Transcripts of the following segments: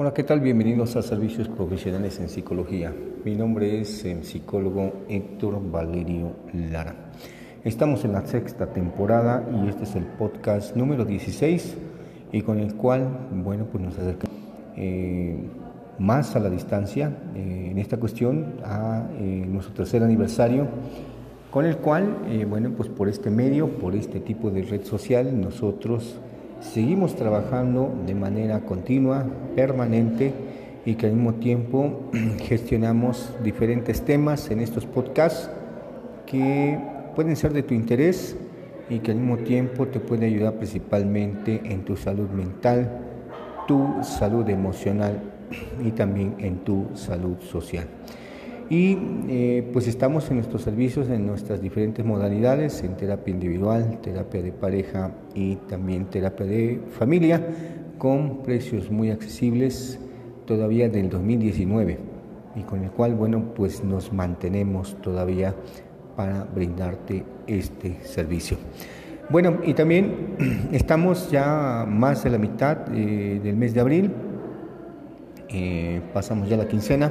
Hola, ¿qué tal? Bienvenidos a Servicios Profesionales en Psicología. Mi nombre es el psicólogo Héctor Valerio Lara. Estamos en la sexta temporada y este es el podcast número 16 y con el cual, bueno, pues nos acercamos eh, más a la distancia eh, en esta cuestión a eh, nuestro tercer aniversario con el cual, bueno, pues por este medio, por este tipo de red social, nosotros seguimos trabajando de manera continua, permanente y que al mismo tiempo gestionamos diferentes temas en estos podcasts que pueden ser de tu interés y que al mismo tiempo te puede ayudar principalmente en tu salud mental, tu salud emocional y también en tu salud social. Y eh, pues estamos en nuestros servicios en nuestras diferentes modalidades, en terapia individual, terapia de pareja y también terapia de familia, con precios muy accesibles todavía del 2019 y con el cual, bueno, pues nos mantenemos todavía para brindarte este servicio. Bueno, y también estamos ya más de la mitad eh, del mes de abril, eh, pasamos ya la quincena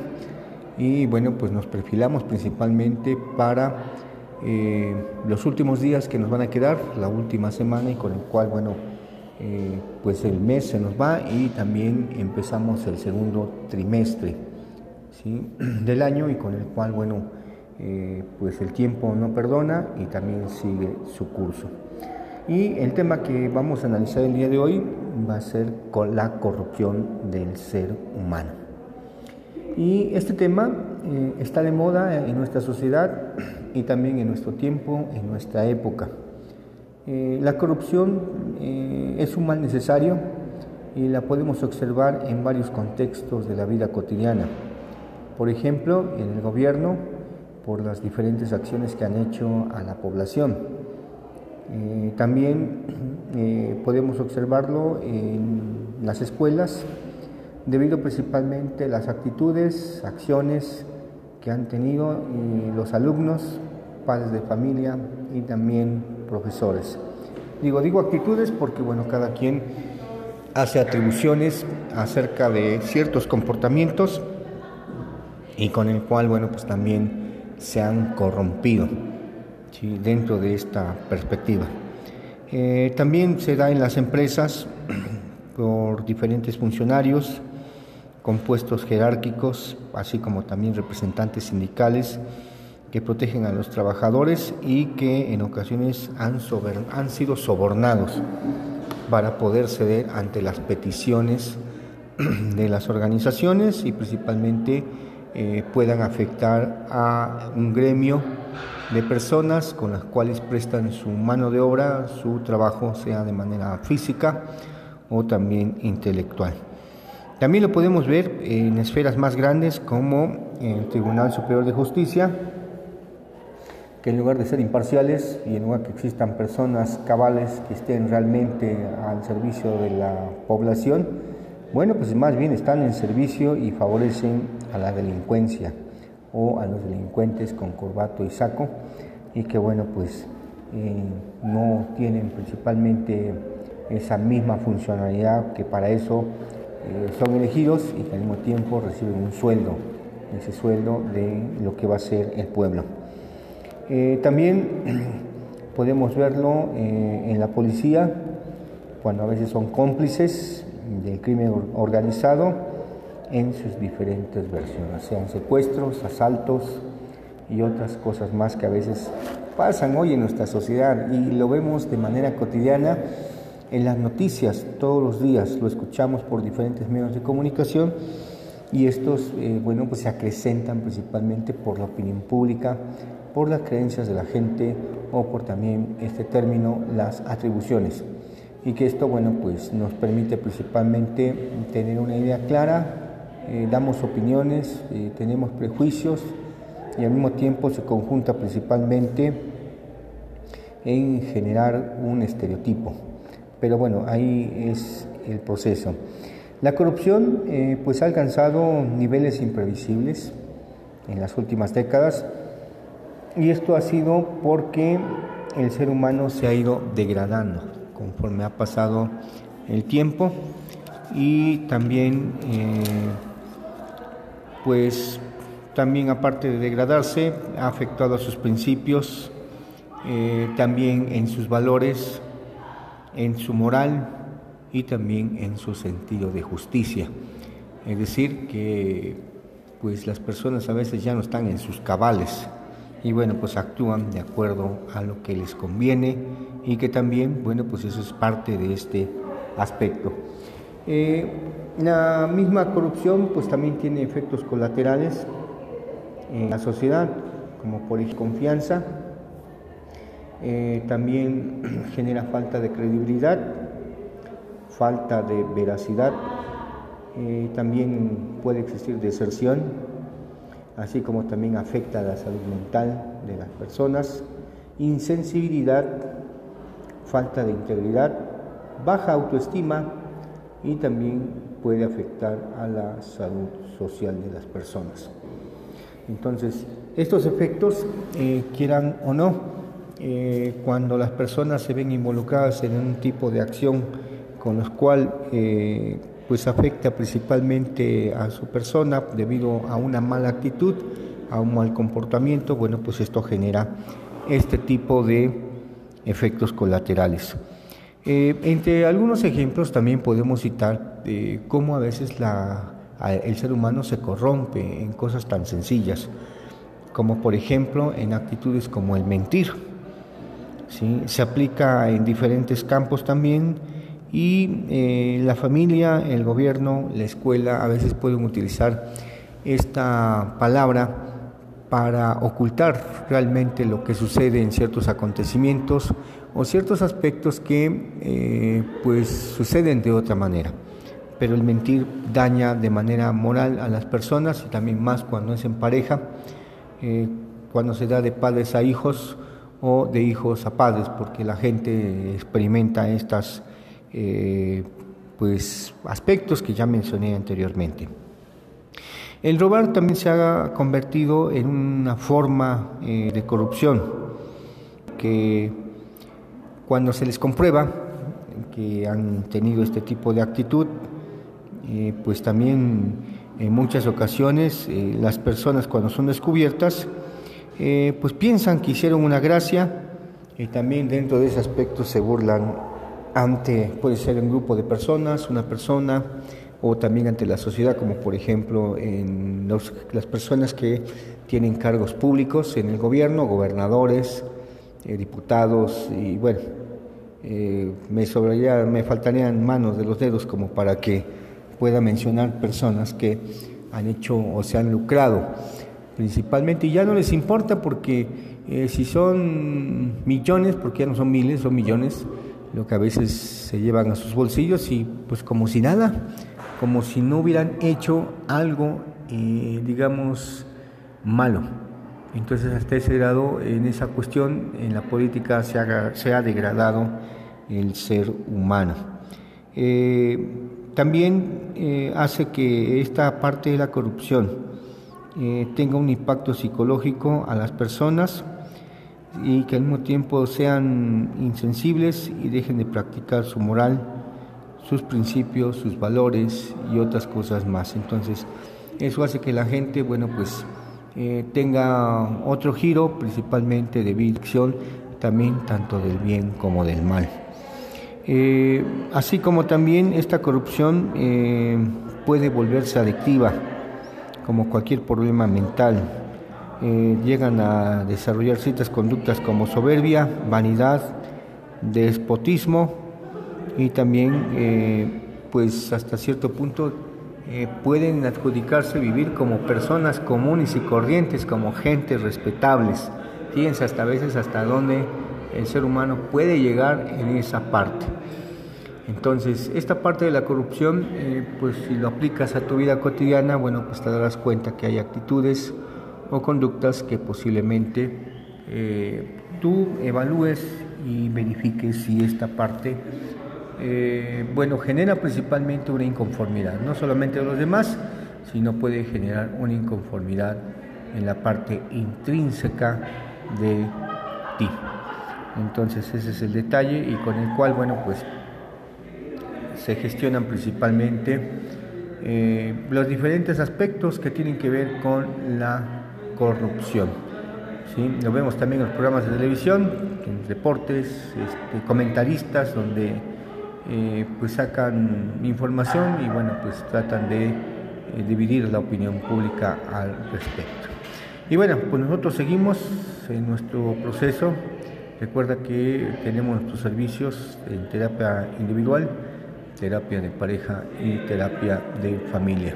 y bueno, pues nos perfilamos principalmente para eh, los últimos días que nos van a quedar, la última semana y con el cual, bueno, eh, pues el mes se nos va y también empezamos el segundo trimestre del año y con el cual, bueno, eh, pues el tiempo no perdona y también sigue su curso. Y el tema que vamos a analizar el día de hoy va a ser con la corrupción del ser humano. Y este tema eh, está de moda en nuestra sociedad y también en nuestro tiempo, en nuestra época. Eh, la corrupción eh, es un mal necesario y la podemos observar en varios contextos de la vida cotidiana. Por ejemplo, en el gobierno, por las diferentes acciones que han hecho a la población. también podemos observarlo en las escuelas, debido principalmente a las actitudes, acciones que han tenido los alumnos, padres de familia y también profesores. Digo, digo actitudes porque bueno, cada quien hace atribuciones acerca de ciertos comportamientos y con el cual, bueno, pues también se han corrompido dentro de esta perspectiva. Eh, también se da en las empresas por diferentes funcionarios, con puestos jerárquicos, así como también representantes sindicales que protegen a los trabajadores y que en ocasiones han, sido sobornados para poder ceder ante las peticiones de las organizaciones y principalmente eh, puedan afectar a un gremio de personas con las cuales prestan su mano de obra, su trabajo, sea de manera física o también intelectual. También lo podemos ver en esferas más grandes como el Tribunal Superior de Justicia, que en lugar de ser imparciales y en lugar que existan personas cabales que estén realmente al servicio de la población, bueno, pues más bien están en servicio y favorecen a la delincuencia o a los delincuentes con corbato y saco y que bueno, pues eh, no tienen principalmente esa misma funcionalidad que para eso eh, son elegidos y que al mismo tiempo reciben un sueldo, ese sueldo de lo que va a ser el pueblo. Eh, también podemos verlo eh, en la policía, cuando a veces son cómplices del crimen organizado en sus diferentes versiones, sean secuestros, asaltos y otras cosas más que a veces pasan hoy en nuestra sociedad y lo vemos de manera cotidiana en las noticias todos los días, lo escuchamos por diferentes medios de comunicación y estos, eh, bueno, pues se acrecentan principalmente por la opinión pública, por las creencias de la gente o por también este término, las atribuciones. Y que esto, bueno, pues nos permite principalmente tener una idea clara, eh, damos opiniones, eh, tenemos prejuicios y al mismo tiempo se conjunta principalmente en generar un estereotipo. Pero bueno, ahí es el proceso. La corrupción eh, pues ha alcanzado niveles imprevisibles en las últimas décadas y esto ha sido porque el ser humano se ha ido degradando conforme ha pasado el tiempo y también eh, pues también aparte de degradarse ha afectado a sus principios, eh, también en sus valores, en su moral y también en su sentido de justicia. Es decir, que pues las personas a veces ya no están en sus cabales y bueno, pues actúan de acuerdo a lo que les conviene y que también, bueno, pues eso es parte de este aspecto. Eh, la misma corrupción pues también tiene efectos colaterales en la sociedad, como por confianza, eh, también genera falta de credibilidad, falta de veracidad, eh, también puede existir deserción, así como también afecta a la salud mental de las personas, insensibilidad, falta de integridad, baja autoestima y también puede afectar a la salud social de las personas. Entonces, estos efectos, eh, quieran o no, eh, cuando las personas se ven involucradas en un tipo de acción con los cual eh, pues afecta principalmente a su persona debido a una mala actitud, a un mal comportamiento, bueno, pues esto genera este tipo de efectos colaterales. Eh, entre algunos ejemplos también podemos citar eh, cómo a veces el ser humano se corrompe en cosas tan sencillas, como por ejemplo en actitudes como el mentir. ¿Sí? Se aplica en diferentes campos también y eh, la familia, el gobierno, la escuela a veces pueden utilizar esta palabra para ocultar realmente lo que sucede en ciertos acontecimientos o ciertos aspectos que eh, pues suceden de otra manera. Pero el mentir daña de manera moral a las personas y también más cuando es en pareja, eh, cuando se da de padres a hijos o de hijos a padres, porque la gente experimenta estos eh, pues, aspectos que ya mencioné anteriormente. El robar también se ha convertido en una forma eh, de corrupción que cuando se les comprueba que han tenido este tipo de actitud, eh, pues también en muchas ocasiones las personas cuando son descubiertas, pues piensan que hicieron una gracia y también dentro de ese aspecto se burlan ante, puede ser un grupo de personas, una persona, o también ante la sociedad, como por ejemplo en las personas que tienen cargos públicos en el gobierno, gobernadores, eh, diputados y bueno, eh, me sobraría, me faltarían manos de los dedos como para que pueda mencionar personas que han hecho o se han lucrado principalmente y ya no les importa porque eh, si son millones, porque ya no son miles, son millones, lo que a veces se llevan a sus bolsillos y pues como si nada, como si no hubieran hecho algo, eh, digamos, malo. Entonces, hasta ese grado, en esa cuestión, en la política se, ha degradado el ser humano. Eh, también eh, hace que esta parte de la corrupción tenga un impacto psicológico a las personas y que al mismo tiempo sean insensibles y dejen de practicar su moral sus principios, sus valores y otras cosas más. Entonces, eso hace que la gente, bueno, pues eh, tenga otro giro, principalmente de visión, también tanto del bien como del mal. Eh, así como también esta corrupción eh, puede volverse adictiva, como cualquier problema mental. llegan a desarrollar ciertas conductas como soberbia, vanidad, despotismo, y también eh, pues hasta cierto punto eh, pueden adjudicarse vivir como personas comunes y corrientes, como gentes respetables. Fíjense hasta veces hasta dónde el ser humano puede llegar en esa parte. Entonces, esta parte de la corrupción, eh, pues si lo aplicas a tu vida cotidiana, bueno, pues te darás cuenta que hay actitudes o conductas que posiblemente tú evalúes y verifiques si esta parte eh, bueno, genera principalmente una inconformidad, no solamente de los demás, sino puede generar una inconformidad en la parte intrínseca de ti. Entonces ese es el detalle y con el cual, bueno, pues se gestionan principalmente eh, los diferentes aspectos que tienen que ver con la corrupción. ¿sí? Lo vemos también en los programas de televisión, en deportes, este, comentaristas donde eh, pues sacan información y bueno pues tratan de dividir la opinión pública al respecto. Y bueno, pues nosotros seguimos en nuestro proceso. Recuerda que tenemos nuestros servicios en terapia individual, terapia de pareja y terapia de familia.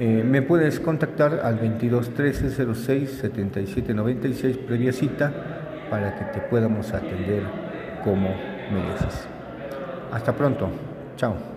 Eh, me puedes contactar al 22 13 06 77 96 previa cita para que te podamos atender como mereces. Hasta pronto. Chao.